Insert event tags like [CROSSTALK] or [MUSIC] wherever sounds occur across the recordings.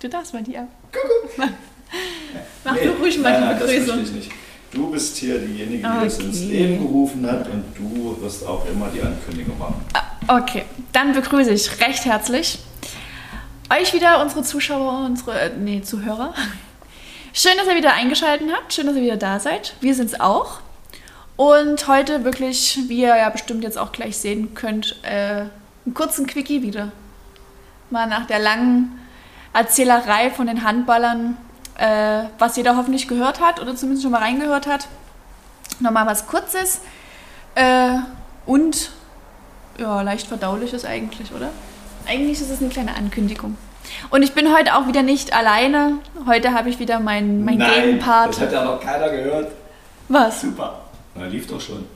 Du darfst mal die ab. Mach, mach du ruhig mal nein, die das Begrüßung. ich nicht. Du bist hier diejenige, die das Okay. ins Leben gerufen hat und du wirst auch immer die Ankündigung machen. Okay, dann begrüße ich recht herzlich euch wieder, unsere Zuschauer, unsere, äh, nee, Zuhörer. Schön, dass ihr wieder eingeschaltet habt. Schön, dass ihr wieder da seid. Wir sind's auch. Und heute wirklich, wie ihr ja bestimmt jetzt auch gleich sehen könnt, äh, einen kurzen Quickie wieder. Mal nach der langen Erzählerei von den Handballern, äh, was jeder hoffentlich gehört hat oder zumindest schon mal reingehört hat. Nochmal was Kurzes äh, und ja, leicht verdauliches eigentlich, oder? Eigentlich ist es eine kleine Ankündigung. Und ich bin heute auch wieder nicht alleine. Heute habe ich wieder meinen mein Nein, Gegenpart. das hat ja noch keiner gehört. Was? Super. Na, lief doch schon.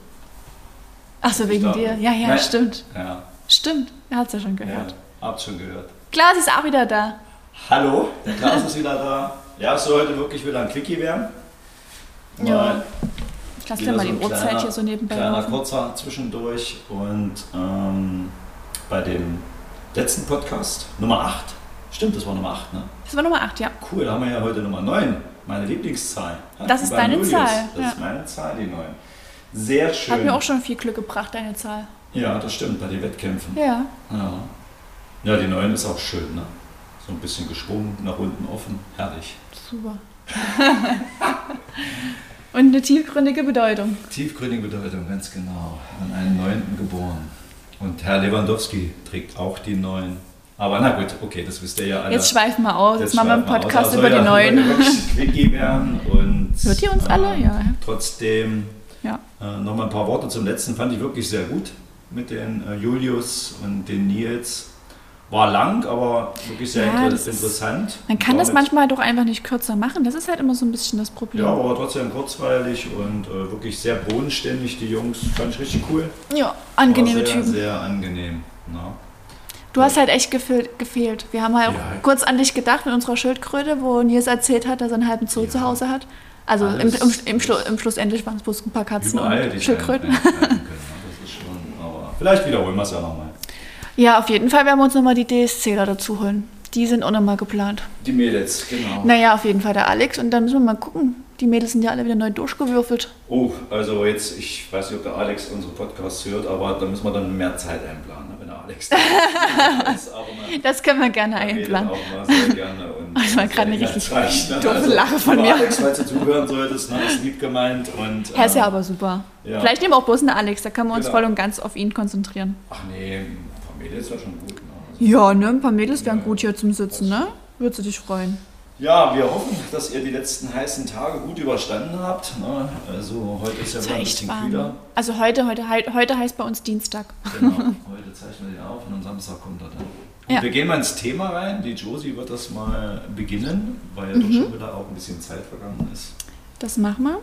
Achso, wegen Ich dir. Ja, ja, Nein. stimmt. Ja, Stimmt. Er hat es ja schon ja, gehört. Habt schon gehört. Klaas ist auch wieder da. Hallo, der Klaus ist wieder da. Ja, es soll heute wirklich wieder ein Quickie werden. Ja. Ich lasse dir mal so die Uhrzeit hier so nebenbei Kleiner laufen. kurzer zwischendurch und ähm, bei dem letzten Podcast, Nummer 8, stimmt, das war Nummer 8, ne? Das war Nummer 8, ja. Cool, da haben wir ja heute Nummer 9, meine Lieblingszahl. Ja, Das ist deine Julius. Zahl, Das ja. ist meine Zahl, die 9. Sehr schön. Hat mir auch schon viel Glück gebracht, deine Zahl. Ja, das stimmt, bei den Wettkämpfen. Ja. Ja, ja die 9 ist auch schön, ne? So ein bisschen geschwungen, nach unten offen, herrlich. Super. [LAUGHS] Und eine tiefgründige Bedeutung. Tiefgründige Bedeutung, ganz genau. An einen Neunten geboren. Und Herr Lewandowski trägt auch die Neun. Aber na gut, okay, das wisst ihr ja alle. Jetzt schweifen wir aus. Jetzt machen wir einen Podcast über die ein Quickie werden und, Hört ihr uns alle? ähm, Ja. Trotzdem Ja. äh, nochmal ein paar Worte zum letzten. Fand ich wirklich sehr gut mit den äh, Julius und den Nils. War lang, aber wirklich sehr Ja, ist- interessant. Man kann War das manchmal doch einfach nicht kürzer machen. Das ist halt immer so ein bisschen das Problem. Ja, aber trotzdem kurzweilig und äh, wirklich sehr bodenständig, die Jungs. Fand ich richtig cool. Ja, angenehme sehr, Typen. Sehr angenehm. Na. Du hast halt echt gefehlt. Wir haben halt auch Ja. kurz an dich gedacht mit unserer Schildkröte, wo Nils erzählt hat, dass er einen halben Zoo zu Hause hat. Also im, im, im, Schlu im Schlussendlich waren es bloß ein paar Katzen Überall und Schildkröten. Schildkröten. können. Das ist schon, aber vielleicht wiederholen wir es ja nochmal. Ja, auf jeden Fall werden wir uns nochmal die DSCler dazu holen. Die sind auch nochmal geplant. Die Mädels, genau. Naja, auf jeden Fall der Alex und dann müssen wir mal gucken. Die Mädels sind ja alle wieder neu durchgewürfelt. Oh, also jetzt, ich weiß nicht, ob der Alex unsere Podcasts hört, aber da müssen wir dann mehr Zeit einplanen, ne, wenn der Alex da ist. [LAUGHS] Aber man Das können wir gerne einplanen. auch mal sehr gerne. Und [LAUGHS] Das war gerade eine richtig das reicht, ne? doofe Lache von mir. Alex, falls du zuhören solltest, ne, ist lieb gemeint. Und, Er ist ja ähm, aber super. ja. Vielleicht nehmen wir auch bloß einen Alex, da können wir uns Genau. voll und ganz auf ihn konzentrieren. Ach nee, Ist ja schon gut. Ne? Also, Ja, ne, ein paar Mädels wären gut hier zum Sitzen, ne? Würdest du dich freuen? Ja, wir hoffen, dass ihr die letzten heißen Tage gut überstanden habt. Ne? Also heute ist ja wieder ein bisschen warm. kühler. Also heute, heute, heute heißt bei uns Dienstag. Genau, [LAUGHS] heute zeichnen wir die auf und am Samstag kommt er dann. Und Ja. Wir gehen mal ins Thema rein. Die Josie wird das mal beginnen, weil ja Mhm. doch schon wieder auch ein bisschen Zeit vergangen ist. Das machen wir.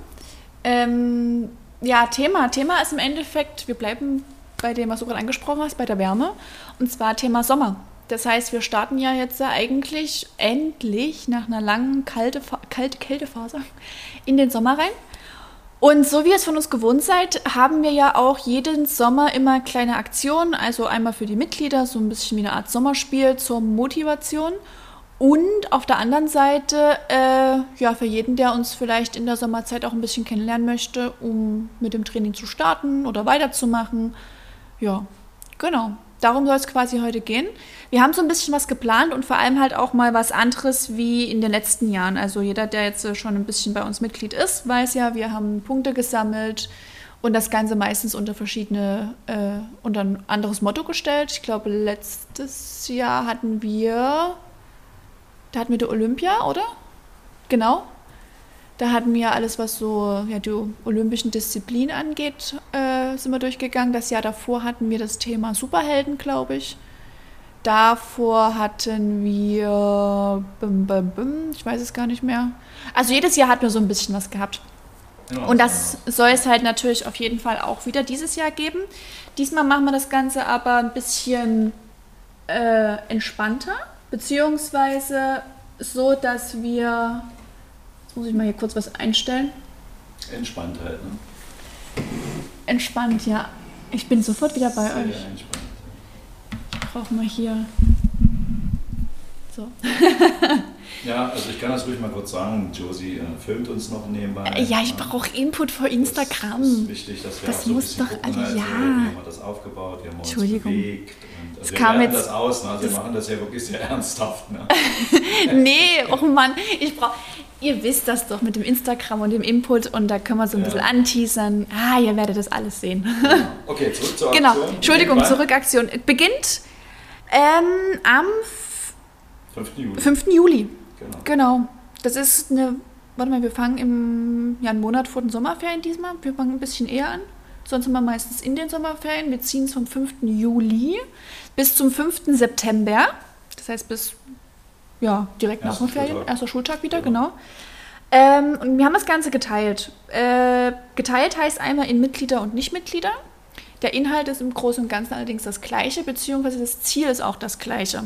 Ähm, ja, Thema. Thema ist im Endeffekt, wir bleiben bei dem, was du gerade angesprochen hast, bei der Wärme. Und zwar Thema Sommer. Das heißt, wir starten ja jetzt eigentlich endlich nach einer langen kalte, kalte Kältephase in den Sommer rein. Und so wie ihr es von uns gewohnt seid, haben wir ja auch jeden Sommer immer kleine Aktionen. Also einmal für die Mitglieder, so ein bisschen wie eine Art Sommerspiel zur Motivation. Und auf der anderen Seite, äh, ja, für jeden, der uns vielleicht in der Sommerzeit auch ein bisschen kennenlernen möchte, um mit dem Training zu starten oder weiterzumachen. Ja, genau. Darum soll es quasi heute gehen. Wir haben so ein bisschen was geplant und vor allem halt auch mal was anderes wie in den letzten Jahren. Also jeder, der jetzt äh, schon ein bisschen bei uns Mitglied ist, weiß ja, wir haben Punkte gesammelt und das Ganze meistens unter verschiedene, äh, unter ein anderes Motto gestellt. Ich glaube, letztes Jahr hatten wir, da hatten wir die Olympia, oder? Genau. Da hatten wir alles, was so ja, die olympischen Disziplinen angeht, äh, sind wir durchgegangen. Das Jahr davor hatten wir das Thema Superhelden, glaube ich. Davor hatten wir, bim, bim, bim, ich weiß es gar nicht mehr. Also jedes Jahr hatten wir so ein bisschen was gehabt. Ja, Und das soll es halt natürlich auf jeden Fall auch wieder dieses Jahr geben. Diesmal machen wir das Ganze aber ein bisschen äh, entspannter, beziehungsweise so, dass wir. Jetzt muss ich mal hier kurz was einstellen. Entspannt halt. Ne? Entspannt, ja. Ich bin sofort wieder bei Sehr euch. entspannt. Ich brauche mal hier. So. [LAUGHS] Ja, also ich kann das ruhig mal kurz sagen. Josie äh, filmt uns noch nebenbei. Ja, ich brauche Input für Instagram. Das ist wichtig, dass wir Das so muss doch alle- also, ja. wie haben wir das aufgebaut, wie haben wir uns Entschuldigung. bewegt. Und, also wir kam jetzt- das aus, ne? also wir machen das ja wirklich sehr [LAUGHS] ernsthaft. Ne? [LAUGHS] Nee, oh Mann, ich brauche. Ihr wisst das doch mit dem Instagram und dem Input und da können wir so ein Ja. bisschen anteasern. Ah, ihr werdet das alles sehen. Okay, zurück zur genau, Aktion. Entschuldigung, Nebenbei. zurück Aktion. Beginnt ähm, am 5. Juli. 5. Juli. Genau. Genau. Das ist eine. Warte mal, wir fangen im ja, einen Monat vor den Sommerferien diesmal. Wir fangen ein bisschen eher an. Sonst sind wir meistens in den Sommerferien. Wir ziehen es vom 5. Juli bis zum 5. September. Das heißt bis ja, direkt nach den Ferien. Schultag. Erster Schultag wieder, Genau. genau. Ähm, und wir haben das Ganze geteilt. Äh, geteilt heißt einmal in Mitglieder und Nichtmitglieder. Der Inhalt ist im Großen und Ganzen allerdings das gleiche, beziehungsweise das Ziel ist auch das gleiche.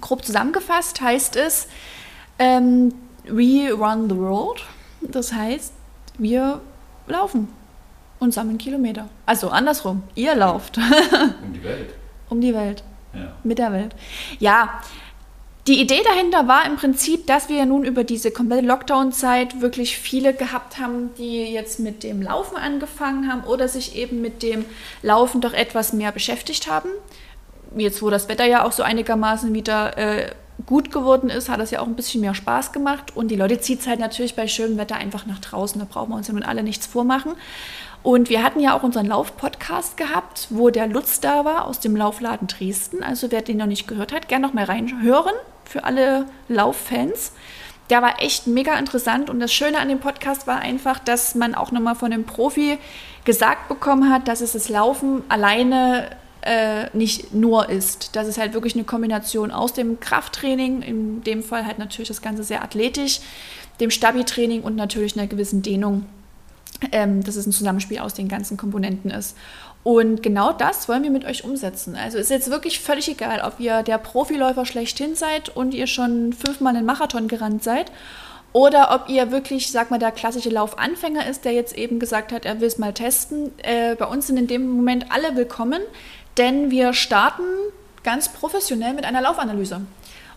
Grob zusammengefasst heißt es, ähm, we run the world. Das heißt, wir laufen und sammeln Kilometer. Also andersrum, ihr lauft Um die Welt. [LAUGHS] um die Welt Ja. mit der Welt. Ja, die Idee dahinter war im Prinzip, dass wir ja nun über diese komplette Lockdown-Zeit wirklich viele gehabt haben, die jetzt mit dem Laufen angefangen haben oder sich eben mit dem Laufen doch etwas mehr beschäftigt haben. Jetzt, wo das Wetter ja auch so einigermaßen wieder äh, gut geworden ist, hat es ja auch ein bisschen mehr Spaß gemacht. Und die Leute zieht es halt natürlich bei schönem Wetter einfach nach draußen. Da brauchen wir uns ja nun alle nichts vormachen. Und wir hatten ja auch unseren Lauf-Podcast gehabt, wo der Lutz da war aus dem Laufladen Dresden. Also wer den noch nicht gehört hat, gerne noch mal reinhören für alle Lauffans. Der war echt mega interessant und das Schöne an dem Podcast war einfach, dass man auch nochmal von einem Profi gesagt bekommen hat, dass es das Laufen alleine äh, nicht nur ist. Dass es halt wirklich eine Kombination aus dem Krafttraining, in dem Fall halt natürlich das Ganze sehr athletisch, dem Stabi-Training und natürlich einer gewissen Dehnung ähm, dass es ein Zusammenspiel aus den ganzen Komponenten ist. Und genau das wollen wir mit euch umsetzen. Also ist jetzt wirklich völlig egal, ob ihr der Profiläufer schlechthin seid und ihr schon fünfmal einen Marathon gerannt seid oder ob ihr wirklich, sag mal, der klassische Laufanfänger ist, der jetzt eben gesagt hat, er will es mal testen. Äh, bei uns sind in dem Moment alle willkommen, denn wir starten ganz professionell mit einer Laufanalyse.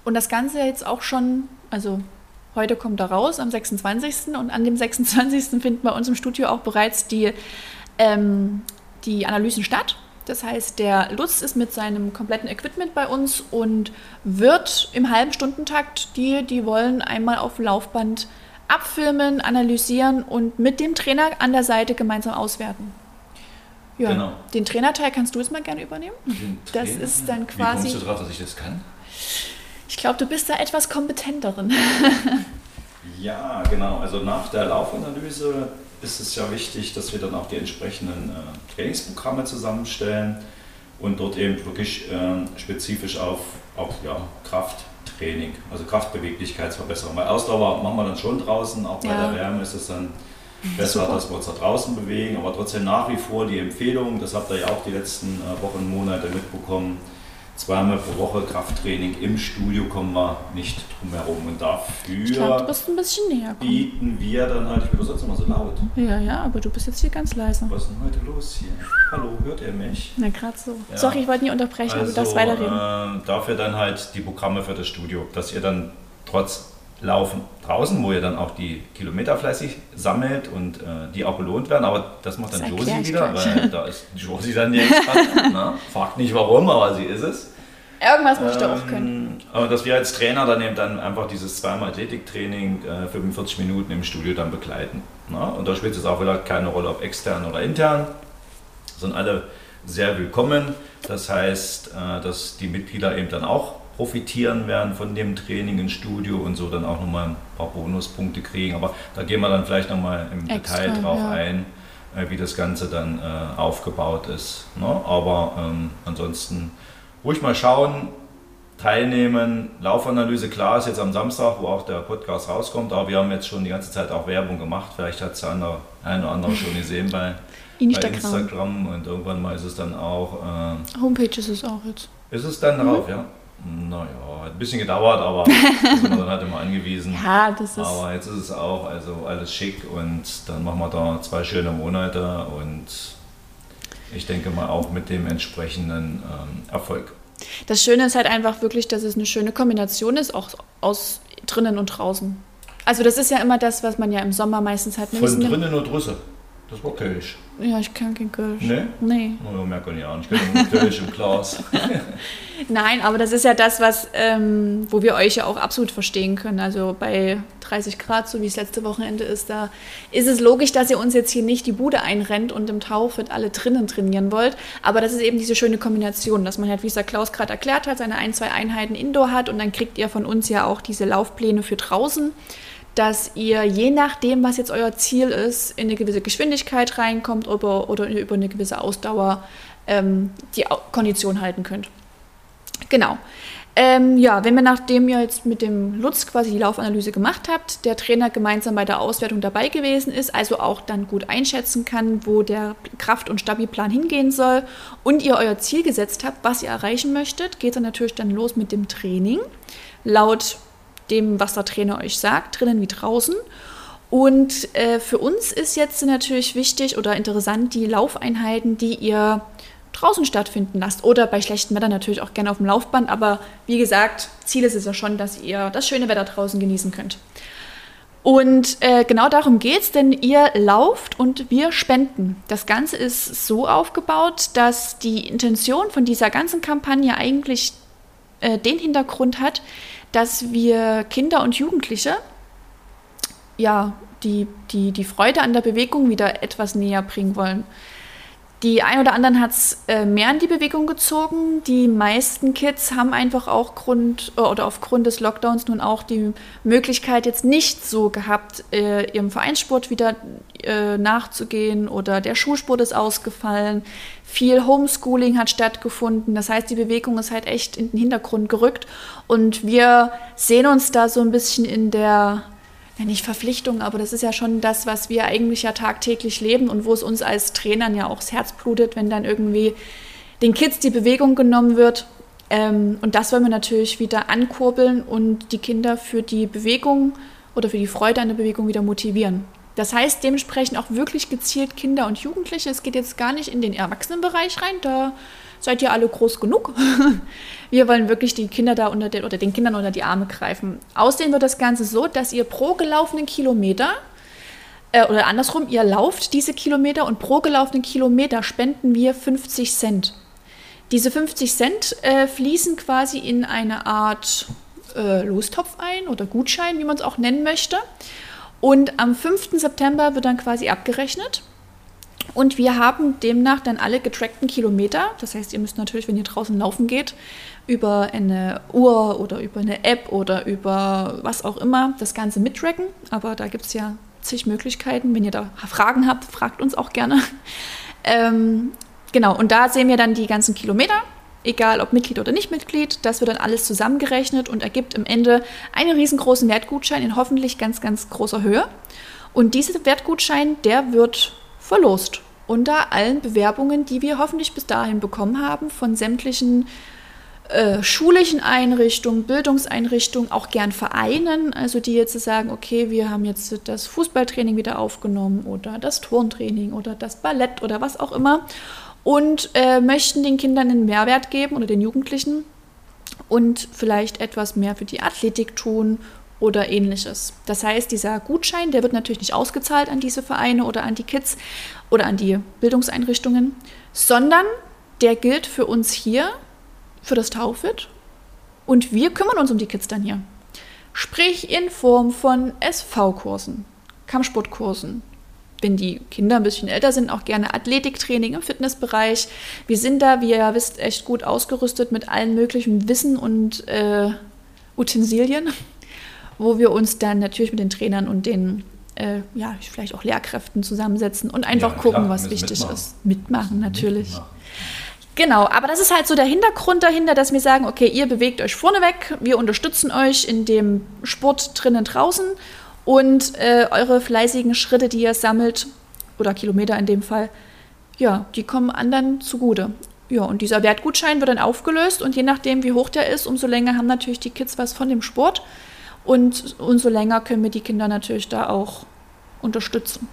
Und das Ganze jetzt auch schon, also Heute kommt er raus am 26. und an dem 26. finden bei uns im Studio auch bereits die, ähm, die Analysen statt. Das heißt, der Lutz ist mit seinem kompletten Equipment bei uns und wird im halben Stundentakt die, die wollen, einmal auf Laufband abfilmen, analysieren und mit dem Trainer an der Seite gemeinsam auswerten. Ja, Genau. den Trainerteil kannst du jetzt mal gerne übernehmen. Das ist dann Wie quasi- kommst du drauf, dass ich das kann? Ich glaube, du bist da etwas kompetenterin. [LAUGHS] Ja, genau. Also nach der Laufanalyse ist es ja wichtig, dass wir dann auch die entsprechenden äh, Trainingsprogramme zusammenstellen und dort eben wirklich äh, spezifisch auf, auf ja, Krafttraining, also Kraftbeweglichkeitsverbesserung. Weil Ausdauer machen wir dann schon draußen, auch bei Ja. der Wärme ist es dann besser, Super. dass wir uns da draußen bewegen, aber trotzdem nach wie vor die Empfehlung, das habt ihr ja auch die letzten äh, Wochen und Monate mitbekommen, zweimal pro Woche Krafttraining im Studio kommen wir nicht drum herum und dafür Ich glaube, du bist ein bisschen näher bieten wir dann halt, ich bin sonst immer so laut. Ja, ja, aber du bist jetzt hier ganz leise. Was ist denn heute los hier? Hallo, hört ihr mich? Na, gerade so. Ja. Sorry, ich wollte nie unterbrechen, aber du darfst weiterreden. äh, dafür dann halt die Programme für das Studio, dass ihr dann trotz Laufen draußen, wo ihr dann auch die Kilometer fleißig sammelt und äh, die auch belohnt werden, aber das macht dann Das Josie wieder, gleich. weil da ist Josie dann Expertin. [LAUGHS] ne? Fragt nicht warum, aber sie ist es. Irgendwas muss ich da auch können. Ähm, Aber dass wir als Trainer dann eben dann einfach dieses zweimal Athletiktraining äh, 45 Minuten im Studio dann begleiten. Na? Und da spielt es auch wieder keine Rolle, ob extern oder intern. Sind alle sehr willkommen. Das heißt, äh, dass die Mitglieder eben dann auch profitieren werden von dem Training im Studio und so dann auch nochmal ein paar Bonuspunkte kriegen. Aber da gehen wir dann vielleicht nochmal im Extra, Detail drauf ja. ein, äh, wie das Ganze dann äh, aufgebaut ist. Ne? Aber ähm, ansonsten ruhig mal schauen, teilnehmen. Laufanalyse, klar, ist jetzt am Samstag, wo auch der Podcast rauskommt, aber wir haben jetzt schon die ganze Zeit auch Werbung gemacht. Vielleicht hat es der andere, ein oder andere schon gesehen bei, [LAUGHS] bei Instagram. Instagram und irgendwann mal ist es dann auch. Äh, Homepage ist es auch jetzt. ist es dann Mhm. drauf, ja? Naja, hat ein bisschen gedauert, aber [LAUGHS] da sind wir dann halt immer angewiesen. Ja, das ist. Aber jetzt ist es auch also alles schick und dann machen wir da zwei schöne Monate und ich denke mal auch mit dem entsprechenden ähm, Erfolg. das Schöne ist halt einfach wirklich, dass es eine schöne Kombination ist, auch aus drinnen und draußen. Also das ist ja immer das, was man ja im Sommer meistens hat. Von drinnen und draußen. Das war Kölsch. Ja, ich kann kein Kölsch. Nee? Nee. Oh, merkt man ja auch nicht. Ich kann nur Kölsch im Glas. [LAUGHS] Nein, aber das ist ja das, was, ähm, wo wir euch ja auch absolut verstehen können. Also bei 30 Grad, so wie es letzte Wochenende ist, da ist es logisch, dass ihr uns jetzt hier nicht die Bude einrennt und im Taufit alle drinnen trainieren wollt. Aber das ist eben diese schöne Kombination, dass man halt, wie es der Klaus gerade erklärt hat, seine ein, zwei Einheiten Indoor hat und dann kriegt ihr von uns ja auch diese Laufpläne für draußen dass ihr je nachdem, was jetzt euer Ziel ist, in eine gewisse Geschwindigkeit reinkommt oder, oder über eine gewisse Ausdauer ähm, die Kondition halten könnt. Genau. Ähm, ja, wenn wir nachdem ihr jetzt mit dem Lutz quasi die Laufanalyse gemacht habt, der Trainer gemeinsam bei der Auswertung dabei gewesen ist, also auch dann gut einschätzen kann, wo der Kraft- und Stabilplan hingehen soll und ihr euer Ziel gesetzt habt, was ihr erreichen möchtet, geht dann natürlich dann los mit dem Training. Laut dem, was der Trainer euch sagt, drinnen wie draußen. Und äh, für uns ist jetzt natürlich wichtig oder interessant die Laufeinheiten, die ihr draußen stattfinden lasst oder bei schlechtem Wetter natürlich auch gerne auf dem Laufband. Aber wie gesagt, Ziel ist es ja schon, dass ihr das schöne Wetter draußen genießen könnt. Und äh, genau darum geht es, denn ihr lauft und wir spenden. Das Ganze ist so aufgebaut, dass die Intention von dieser ganzen Kampagne eigentlich äh, den Hintergrund hat, dass wir Kinder und Jugendliche ja, die, die, die Freude an der Bewegung wieder etwas näher bringen wollen. Die ein oder anderen hat es äh, mehr in die Bewegung gezogen. Die meisten Kids haben einfach auch Grund äh, oder aufgrund des Lockdowns nun auch die Möglichkeit jetzt nicht so gehabt, äh, ihrem Vereinssport wieder äh, nachzugehen oder der Schulsport ist ausgefallen. Viel Homeschooling hat stattgefunden. Das heißt, die Bewegung ist halt echt in den Hintergrund gerückt und wir sehen uns da so ein bisschen in der ja nicht Verpflichtung, aber das ist ja schon das, was wir eigentlich ja tagtäglich leben und wo es uns als Trainern ja auch das Herz blutet, wenn dann irgendwie den Kids die Bewegung genommen wird. Ähm, und das wollen wir natürlich wieder ankurbeln und die Kinder für die Bewegung oder für die Freude an der Bewegung wieder motivieren. Das heißt dementsprechend auch wirklich gezielt Kinder und Jugendliche. Es geht jetzt gar nicht in den Erwachsenenbereich rein, da seid ihr alle groß genug. [LAUGHS] Wir wollen wirklich die Kinder da unter den, oder den Kindern unter die Arme greifen. Außerdem wird das Ganze so, dass ihr pro gelaufenen Kilometer äh, oder andersrum, ihr lauft diese Kilometer und pro gelaufenen Kilometer spenden wir 50 Cent. Diese 50 Cent äh, fließen quasi in eine Art äh, Lostopf ein oder Gutschein, wie man es auch nennen möchte. Und am 5. September wird dann quasi abgerechnet. Und wir haben demnach dann alle getrackten Kilometer. Das heißt, ihr müsst natürlich, wenn ihr draußen laufen geht, über eine Uhr oder über eine App oder über was auch immer das Ganze mittracken. Aber da gibt es ja zig Möglichkeiten. Wenn ihr da Fragen habt, fragt uns auch gerne. Ähm, genau, und da sehen wir dann die ganzen Kilometer, egal ob Mitglied oder nicht Mitglied. Das wird dann alles zusammengerechnet und ergibt im Ende einen riesengroßen Wertgutschein in hoffentlich ganz, ganz großer Höhe. Und dieser Wertgutschein, der wird verlost unter allen Bewerbungen, die wir hoffentlich bis dahin bekommen haben von sämtlichen äh, schulischen Einrichtungen, Bildungseinrichtungen, auch gern Vereinen, also die jetzt sagen, okay, wir haben jetzt das Fußballtraining wieder aufgenommen oder das Turntraining oder das Ballett oder was auch immer und äh, möchten den Kindern einen Mehrwert geben oder den Jugendlichen und vielleicht etwas mehr für die Athletik tun oder ähnliches. Das heißt, dieser Gutschein, der wird natürlich nicht ausgezahlt an diese Vereine oder an die Kids oder an die Bildungseinrichtungen, sondern der gilt für uns hier, für das Taufit und wir kümmern uns um die Kids dann hier. Sprich in Form von SV-Kursen, Kampfsportkursen, wenn die Kinder ein bisschen älter sind, auch gerne Athletiktraining im Fitnessbereich. Wir sind da, wie ihr wisst, echt gut ausgerüstet mit allen möglichen Wissen und äh, Utensilien, wo wir uns dann natürlich mit den Trainern und den äh, ja, vielleicht auch Lehrkräften zusammensetzen und einfach ja, gucken, klar, was wichtig mitmachen. ist. Mitmachen natürlich. Mitmachen. Genau, aber das ist halt so der Hintergrund dahinter, dass wir sagen, okay, ihr bewegt euch vorneweg, wir unterstützen euch in dem Sport drinnen draußen und äh, eure fleißigen Schritte, die ihr sammelt, oder Kilometer in dem Fall, ja, die kommen anderen zugute. Ja, und dieser Wertgutschein wird dann aufgelöst und je nachdem, wie hoch der ist, umso länger haben natürlich die Kids was von dem Sport. Und umso länger können wir die Kinder natürlich da auch unterstützen.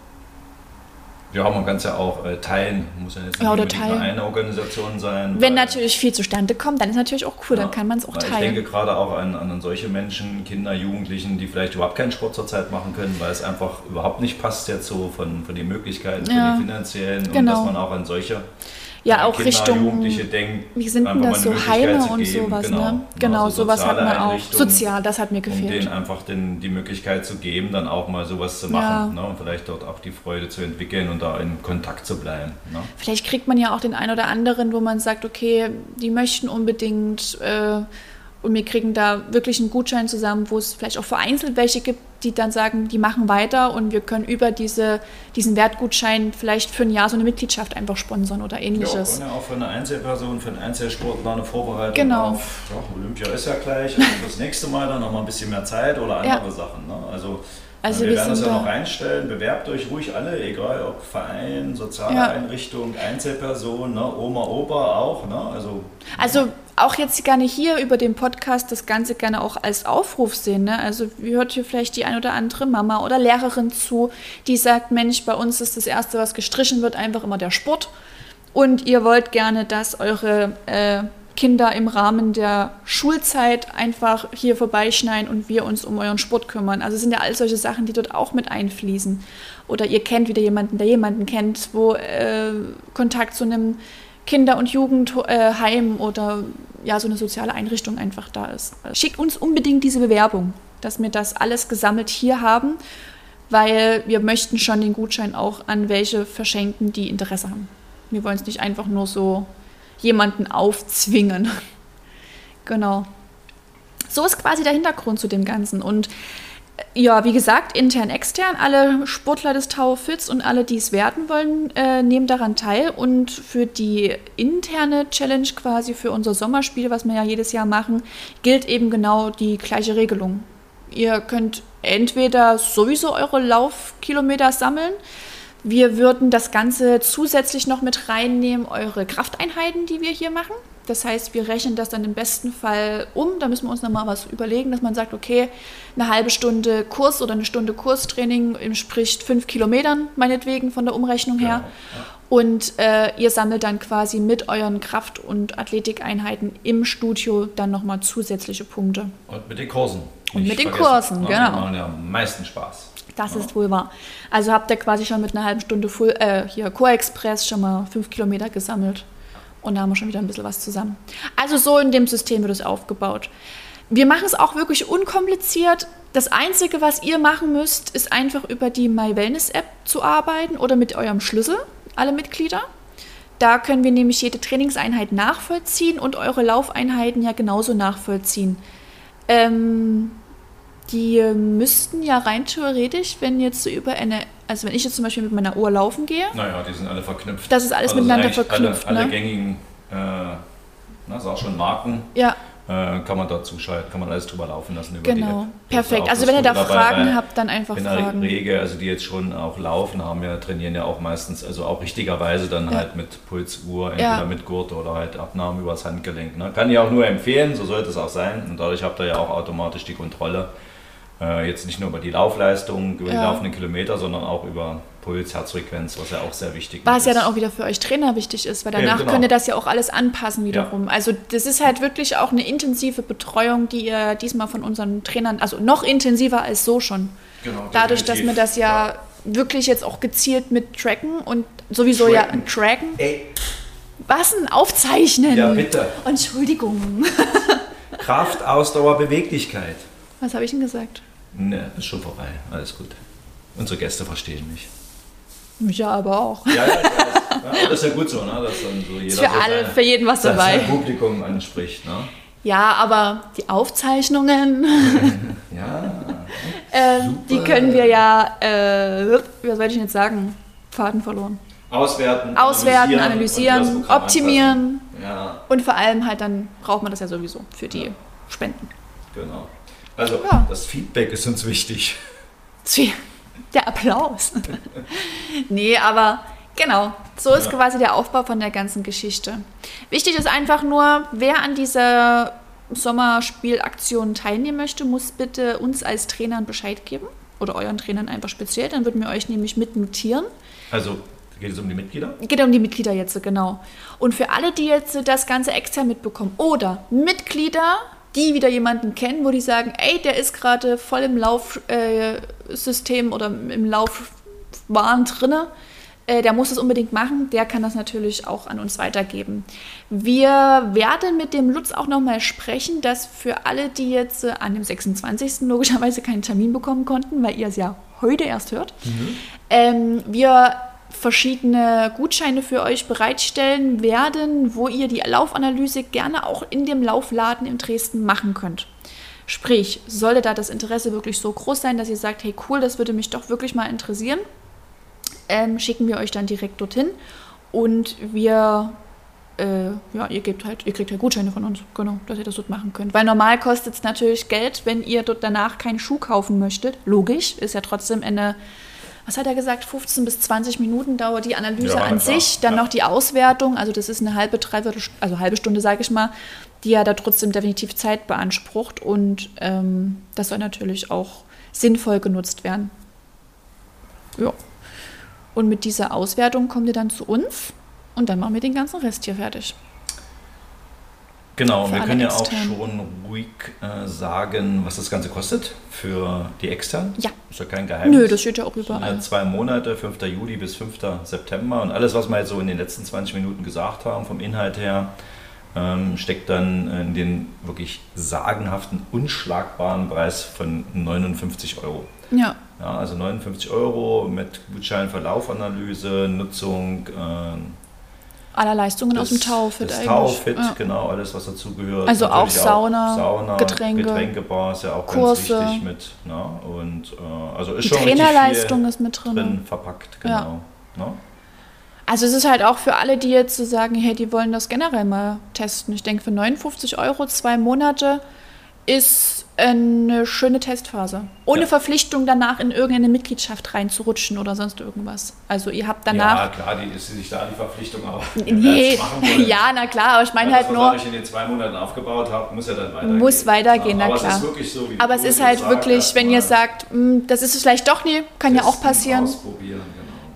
Ja, man kann es ja auch äh, teilen. Muss ja jetzt nicht Ja, oder teilen. eine Organisation sein. Wenn natürlich viel zustande kommt, dann ist natürlich auch cool, dann kann man es auch teilen. Ich denke gerade auch an, an solche Menschen, Kinder, Jugendlichen, die vielleicht überhaupt keinen Sport zurzeit machen können, weil es einfach überhaupt nicht passt jetzt so von, von den Möglichkeiten, von Ja. den finanziellen und Genau. dass man auch an solche ja, auch Kinder, Richtung, denkt. wie sind denn das so Heime und geben, sowas, genau. ne? Genau, Also sowas hat man auch. Sozial, das hat mir Um gefehlt. denen einfach den, die Möglichkeit zu geben, dann auch mal sowas zu Ja. machen ne? und vielleicht dort auch die Freude zu entwickeln und da in Kontakt zu bleiben. Ne? Vielleicht kriegt man ja auch den einen oder anderen, wo man sagt, okay, die möchten unbedingt äh, und wir kriegen da wirklich einen Gutschein zusammen, wo es vielleicht auch vereinzelt welche gibt, die dann sagen, die machen weiter und wir können über diese, diesen Wertgutschein vielleicht für ein Jahr so eine Mitgliedschaft einfach sponsern oder ähnliches. ja auch für eine Einzelperson, für einen Einzelsportler eine Vorbereitung Genau. auf ja, Olympia ist ja gleich, also das nächste Mal dann noch mal ein bisschen mehr Zeit oder andere Ja. Sachen. Ne? Also, Also wir, wir werden das ja da- noch reinstellen, bewerbt euch ruhig alle, egal ob Verein, soziale Ja. Einrichtung, Einzelperson, ne? Oma, Opa auch. Ne? Also, Also auch jetzt gerne hier über den Podcast das Ganze gerne auch als Aufruf sehen. Ne? Also hört hier vielleicht die ein oder andere Mama oder Lehrerin zu, die sagt, Mensch, bei uns ist das Erste, was gestrichen wird, einfach immer der Sport. Und ihr wollt gerne, dass eure äh, Kinder im Rahmen der Schulzeit einfach hier vorbeischneiden und wir uns um euren Sport kümmern. Also es sind ja all solche Sachen, die dort auch mit einfließen. Oder ihr kennt wieder jemanden, der jemanden kennt, wo äh, Kontakt zu einem Kinder- und Jugendheim oder ja, so eine soziale Einrichtung einfach da ist. Schickt uns unbedingt diese Bewerbung, dass wir das alles gesammelt hier haben, weil wir möchten schon den Gutschein auch an welche verschenken, die Interesse haben. Wir wollen es nicht einfach nur so jemanden aufzwingen. [LAUGHS] genau. So ist quasi der Hintergrund zu dem Ganzen. Und ja, wie gesagt, intern, extern, alle Sportler des Tau Fitz und alle, die es werden wollen, äh, nehmen daran teil. Und für die interne Challenge quasi für unser Sommerspiel, was wir ja jedes Jahr machen, gilt eben genau die gleiche Regelung. Ihr könnt entweder sowieso eure Laufkilometer sammeln. Wir würden das Ganze zusätzlich noch mit reinnehmen, eure Krafteinheiten, die wir hier machen. Das heißt, wir rechnen das dann im besten Fall um. Da müssen wir uns nochmal was überlegen, dass man sagt, okay, eine halbe Stunde Kurs oder eine Stunde Kurstraining entspricht fünf Kilometern, meinetwegen von der Umrechnung her. Genau, Und äh, ihr sammelt dann quasi mit euren Kraft- und Athletikeinheiten im Studio dann nochmal zusätzliche Punkte. und mit den Kursen. Und mit den vergessen, Kursen, ne? genau. Die machen ja am meisten Spaß. Das ist wohl wahr. Also habt ihr quasi schon mit einer halben Stunde Full, äh, hier Co-Express schon mal fünf Kilometer gesammelt. Und da haben wir schon wieder ein bisschen was zusammen. Also so in dem System wird es aufgebaut. Wir machen es auch wirklich unkompliziert. Das Einzige, was ihr machen müsst, ist einfach über die My Wellness App zu arbeiten oder mit eurem Schlüssel, alle Mitglieder. Da können wir nämlich jede Trainingseinheit nachvollziehen und eure Laufeinheiten ja genauso nachvollziehen. Ähm, die müssten ja rein theoretisch, wenn jetzt so über eine, also wenn ich jetzt zum Beispiel mit meiner Uhr laufen gehe, Naja, die sind alle verknüpft. Das ist alles Also miteinander verknüpft, Alle, alle ne? gängigen, äh, na, sag schon Marken, ja, äh, kann man dazu schalten, kann man alles drüber laufen lassen über die genau. Ist Perfekt. auch Also wenn ihr da dabei, Fragen habt, dann einfach In der fragen. Regel, also die jetzt schon auch laufen, haben ja, trainieren ja auch meistens, also auch richtigerweise dann Ja. halt mit Pulsuhr, entweder Ja. mit Gurt oder halt Abnahme übers Handgelenk. Ne? Kann ich auch nur empfehlen, so sollte es auch sein. Und dadurch habt ihr ja auch automatisch die Kontrolle. Äh, jetzt nicht nur über die Laufleistung, über die Ja. laufenden Kilometer, sondern auch über Puls, Herzfrequenz, was ja auch sehr wichtig Was ja ist. dann auch wieder für euch Trainer wichtig ist, weil danach genau. könnt ihr das ja auch alles anpassen wiederum. Also das ist halt wirklich auch eine intensive Betreuung, die ihr diesmal von unseren Trainern, also noch intensiver als so schon. Genau, Dadurch, dass wir das ja, wirklich jetzt auch gezielt mit tracken und sowieso ja Tracken. tracken. Ey, Was denn? Aufzeichnen? Ja, bitte. Entschuldigung. [LAUGHS] Kraft, Ausdauer, Beweglichkeit. Was habe ich denn gesagt? Ne, ist schon vorbei. Alles gut. Unsere Gäste verstehen mich. Ja, aber auch. Ja, ja. Ja, das ist ja gut so, ne? dass dann so jeder für alle, seine- für jeden was dabei. sein Publikum anspricht. Ne? Ja, aber die Aufzeichnungen, [LAUGHS] Ja, [LAUGHS] äh, die können wir ja, äh, was soll ich denn jetzt sagen? Faden verloren. auswerten, Auswerten, analysieren, Programm optimieren. Ja, und vor allem halt dann braucht man das ja sowieso für die Spenden. genau. Also Ja. das Feedback ist uns wichtig. [LAUGHS] Der Applaus. [LAUGHS] nee, aber genau, so ist Ja. quasi der Aufbau von der ganzen Geschichte. Wichtig ist einfach nur, wer an dieser Sommerspielaktion teilnehmen möchte, muss bitte uns als Trainern Bescheid geben. Oder euren Trainern einfach speziell, dann würden wir euch nämlich mit notieren. Also Geht es um die Mitglieder? Geht um die Mitglieder jetzt, genau. Und für alle, die jetzt das Ganze extern mitbekommen oder Mitglieder, die wieder jemanden kennen, wo die sagen, ey, der ist gerade voll im Laufsystem äh, oder im Laufwahn drinne, äh, der muss es unbedingt machen, der kann das natürlich auch an uns weitergeben. Wir werden mit dem Lutz auch nochmal sprechen, dass für alle, die jetzt äh, an dem 26. logischerweise keinen Termin bekommen konnten, weil ihr es ja heute erst hört, mhm. ähm, wir verschiedene Gutscheine für euch bereitstellen werden, wo ihr die Laufanalyse gerne auch in dem Laufladen in Dresden machen könnt. Sprich, sollte da das Interesse wirklich so groß sein, dass ihr sagt, hey cool, das würde mich doch wirklich mal interessieren, ähm, schicken wir euch dann direkt dorthin und wir, äh, ja, ihr gebt halt, ihr kriegt halt Gutscheine von uns, genau, dass ihr das dort machen könnt. Weil normal kostet es natürlich Geld, wenn ihr dort danach keinen Schuh kaufen möchtet. Logisch, ist ja trotzdem eine was hat er gesagt, 15 bis 20 Minuten dauert die Analyse ja, an sich, dann ja. noch die Auswertung, also das ist eine halbe, dreiviertel, also halbe Stunde, sage ich mal, die ja da trotzdem definitiv Zeit beansprucht und ähm, das soll natürlich auch sinnvoll genutzt werden. Ja. Und mit dieser Auswertung kommt ihr dann zu uns und dann machen wir den ganzen Rest hier fertig. Genau, wir können ja auch schon ruhig äh, sagen, was das Ganze kostet für die externen. Ja. Ist ja kein Geheimnis. Nö, das steht ja auch überall. zwei Monate, 5. Juli bis 5. September. Und alles, was wir jetzt so in den letzten 20 Minuten gesagt haben, vom Inhalt her, ähm, steckt dann in den wirklich sagenhaften, unschlagbaren Preis von 59 Euro. Ja. Ja, also 59 Euro mit Gutschein für Laufanalyse, Nutzung. Äh, aller Leistungen das, aus dem Taufit das eigentlich. Taufit, ja. genau, alles was dazugehört. Also auch Sauna, auch Sauna, Getränke, Getränkebar ist ja auch Kurse. ganz wichtig mit. Ne? Und äh, also ist Die schon Trainerleistung ist mit drin. drin verpackt, genau. Ja. Ne? Also es ist halt auch für alle, die jetzt so sagen, hey, die wollen das generell mal testen. Ich denke, für 59 Euro zwei Monate ist eine schöne Testphase. Ohne ja. Verpflichtung danach in irgendeine Mitgliedschaft reinzurutschen oder sonst irgendwas. Also ihr habt danach. Ja, klar, die ist nicht da die Verpflichtung, aber. Nee, ja, na klar, aber ich meine halt das, nur. Was ich in den zwei Monaten aufgebaut habe, muss ja dann weitergehen. Muss weitergehen, ja, na klar. Aber es ist wirklich so, Aber es ist halt wirklich, wenn ihr sagt, hm, das ist es vielleicht doch nie, kann ja auch passieren. Ausprobieren,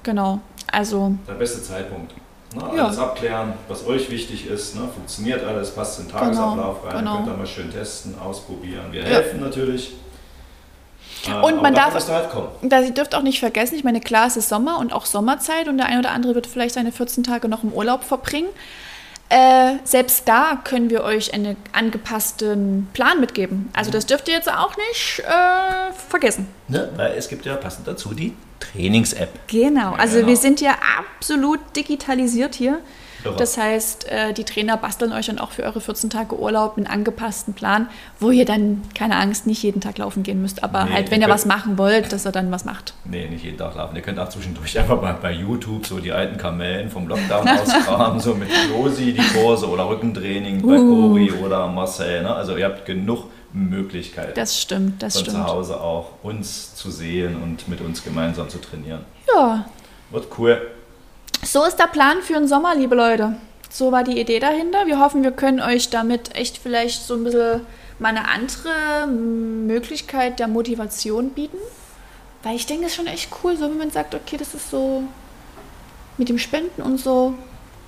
genau. Genau, also. Der beste Zeitpunkt. Ne, alles ja. abklären, was euch wichtig ist. Ne, funktioniert alles, passt in den Tagesablauf genau, rein, genau. könnt ihr mal schön testen, ausprobieren. Wir ja. helfen natürlich. Und man darf, halt da, ihr dürft auch nicht vergessen, ich meine, klar, es ist Sommer und auch Sommerzeit und der eine oder andere wird vielleicht seine 14 Tage noch im Urlaub verbringen. Äh, selbst da können wir euch einen angepassten Plan mitgeben. Also das dürft ihr jetzt auch nicht äh, vergessen. Ne, weil es gibt ja passend dazu die Trainings-App. Genau, also genau. wir sind ja absolut digitalisiert hier. Das heißt, äh, die Trainer basteln euch dann auch für eure 14 Tage Urlaub einen angepassten Plan, wo ihr dann, keine Angst, nicht jeden Tag laufen gehen müsst. Aber nee, halt, wenn ihr, ihr was machen wollt, dass ihr dann was macht. Nee, nicht jeden Tag laufen. Ihr könnt auch zwischendurch [LAUGHS] einfach mal bei YouTube so die alten Kamellen vom Lockdown ausgraben, so mit Josi die Kurse oder Rückentraining bei uh. Cori oder Marcel. Ne? Also ihr habt genug Möglichkeiten. Das stimmt, das von stimmt. zu Hause auch uns zu sehen und mit uns gemeinsam zu trainieren. Ja. Wird cool. So ist der Plan für den Sommer, liebe Leute. So war die Idee dahinter. Wir hoffen, wir können euch damit echt vielleicht so ein bisschen mal eine andere Möglichkeit der Motivation bieten. Weil ich denke, es ist schon echt cool, so wenn man sagt, okay, das ist so mit dem Spenden und so.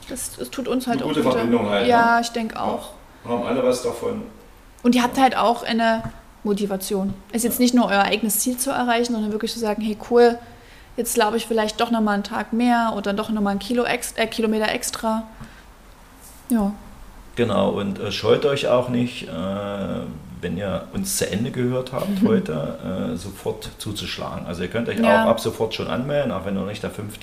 Das, das tut uns halt eine auch. Gute Verbindung halt. Ja, ne? ich denke auch. Ja, haben alle was davon. Und ihr habt halt auch eine Motivation. Es ist jetzt nicht nur euer eigenes Ziel zu erreichen, sondern wirklich zu sagen, hey cool, jetzt glaube ich vielleicht doch nochmal einen Tag mehr oder doch nochmal ein Kilo ex äh, Kilometer extra. Ja. Genau, und äh, scheut euch auch nicht, äh, wenn ihr uns zu Ende gehört habt mhm. heute, äh, sofort zuzuschlagen. Also ihr könnt euch ja. auch ab sofort schon anmelden, auch wenn noch nicht der 5.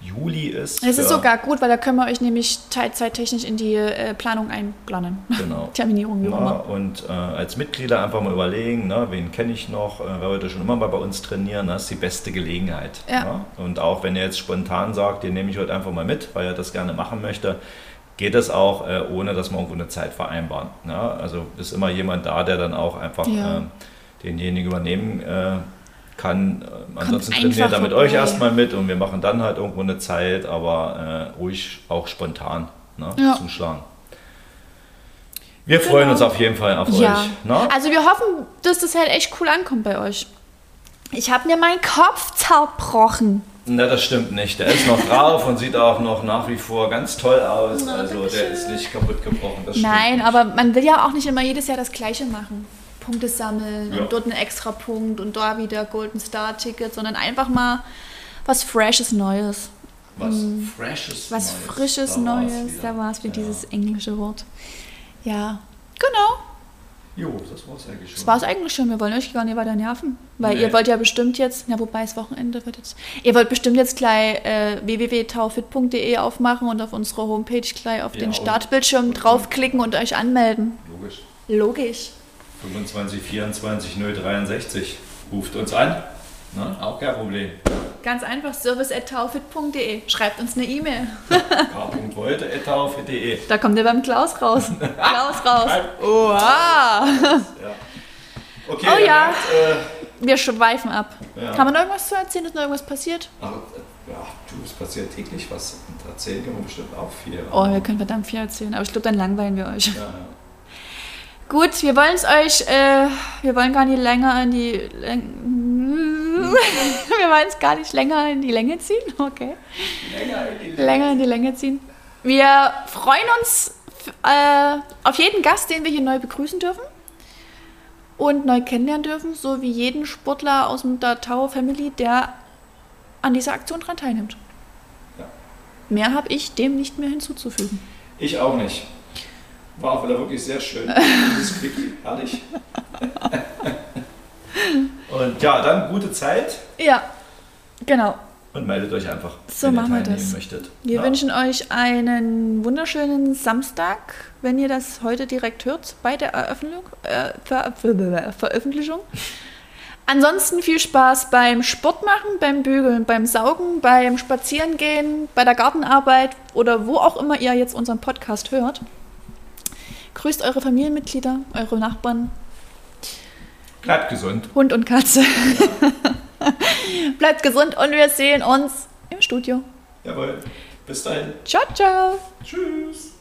Juli ist. Es ist sogar gut, weil da können wir euch nämlich teilzeittechnisch in die äh, Planung einplanen. [LAUGHS] Genau. Terminierung, immer. Und äh, als Mitglieder einfach mal überlegen, ne, wen kenne ich noch, äh, wer wollte schon immer mal bei uns trainieren, das ist die beste Gelegenheit. Ja. Ne? Und auch wenn ihr jetzt spontan sagt, den nehme ich heute einfach mal mit, weil er das gerne machen möchte, geht es auch, äh, ohne dass man irgendwo eine Zeit vereinbaren. Ja? Also ist immer jemand da, der dann auch einfach ja. äh, denjenigen übernehmen äh, kann. Äh, ansonsten trainiert er mit euch erstmal mit und wir machen dann halt irgendwo eine Zeit, aber äh, ruhig auch spontan ne? ja. zuschlagen. Wir genau. freuen uns auf jeden Fall auf euch. Ne? Also wir hoffen, dass das halt echt cool ankommt bei euch. Ich habe mir meinen Kopf zerbrochen. Na, das stimmt nicht. Der ist noch drauf und sieht auch noch nach wie vor ganz toll aus. Na, also der ist nicht kaputt gebrochen. Nein, nicht. aber man will ja auch nicht immer jedes Jahr das Gleiche machen. Punkte sammeln Ja. und dort einen extra Punkt und da wieder Golden Star Ticket, sondern einfach mal was Freshes Neues. was Freshes Was Neues. Frisches Da war's Neues. wieder. Da war es wieder Ja. dieses englische Wort. Ja, genau. Jo, das war's eigentlich schon. Das war es eigentlich schon. Wir wollen euch gar nicht weiter nerven. Weil Nee. ihr wollt ja bestimmt jetzt, na wobei es Wochenende wird jetzt, ihr wollt bestimmt jetzt gleich äh, www.taufit.de aufmachen und auf unsere Homepage gleich auf Ja, den Startbildschirm und- draufklicken und euch anmelden. Logisch. Logisch. 25 24 063. Ruft uns an. Ne? Auch kein Problem. Ganz einfach, service.taufit.de. Schreibt uns eine E-Mail. k.wolte.de. [LAUGHS] Da kommt ihr beim Klaus raus. Klaus raus. Wow. Ja. Okay, Oh ja. merkt, äh, Wir schweifen ab. Ja. Kann man noch irgendwas zu erzählen? Ist noch irgendwas passiert? aber, äh, ja, du, es passiert täglich was. Und erzählen können wir bestimmt auch viel. Oh, wir können verdammt viel erzählen. Aber ich glaube, dann langweilen wir euch. Ja, ja. Gut, wir wollen es euch, äh, wir wollen gar nicht länger in die, [LAUGHS] wir wollen es gar nicht länger in die Länge ziehen, okay. Länger in die Länge ziehen. Wir freuen uns äh, auf jeden Gast, den wir hier neu begrüßen dürfen und neu kennenlernen dürfen, so wie jeden Sportler aus der Tower Family, der an dieser Aktion dran teilnimmt. Ja. Mehr habe ich dem nicht mehr hinzuzufügen. Ich auch nicht. War auch wieder wirklich sehr schön. [LAUGHS] Dieses Quickie, herrlich. Ja, dann gute Zeit Ja, genau. und meldet euch einfach, So wenn ihr machen wir teilnehmen das. möchtet. Wir ja? wünschen euch einen wunderschönen Samstag, wenn ihr das heute direkt hört bei der Eröffnung, äh, Ver Ver Veröffentlichung. Ansonsten viel Spaß beim Sport machen, beim Bügeln, beim Saugen, beim Spazierengehen, bei der Gartenarbeit oder wo auch immer ihr jetzt unseren Podcast hört. Grüßt eure Familienmitglieder, eure Nachbarn, Bleibt gesund. Hund und Katze. [LAUGHS] Bleibt gesund und wir sehen uns im Studio. Jawohl. Bis dahin. Ciao, ciao. Tschüss.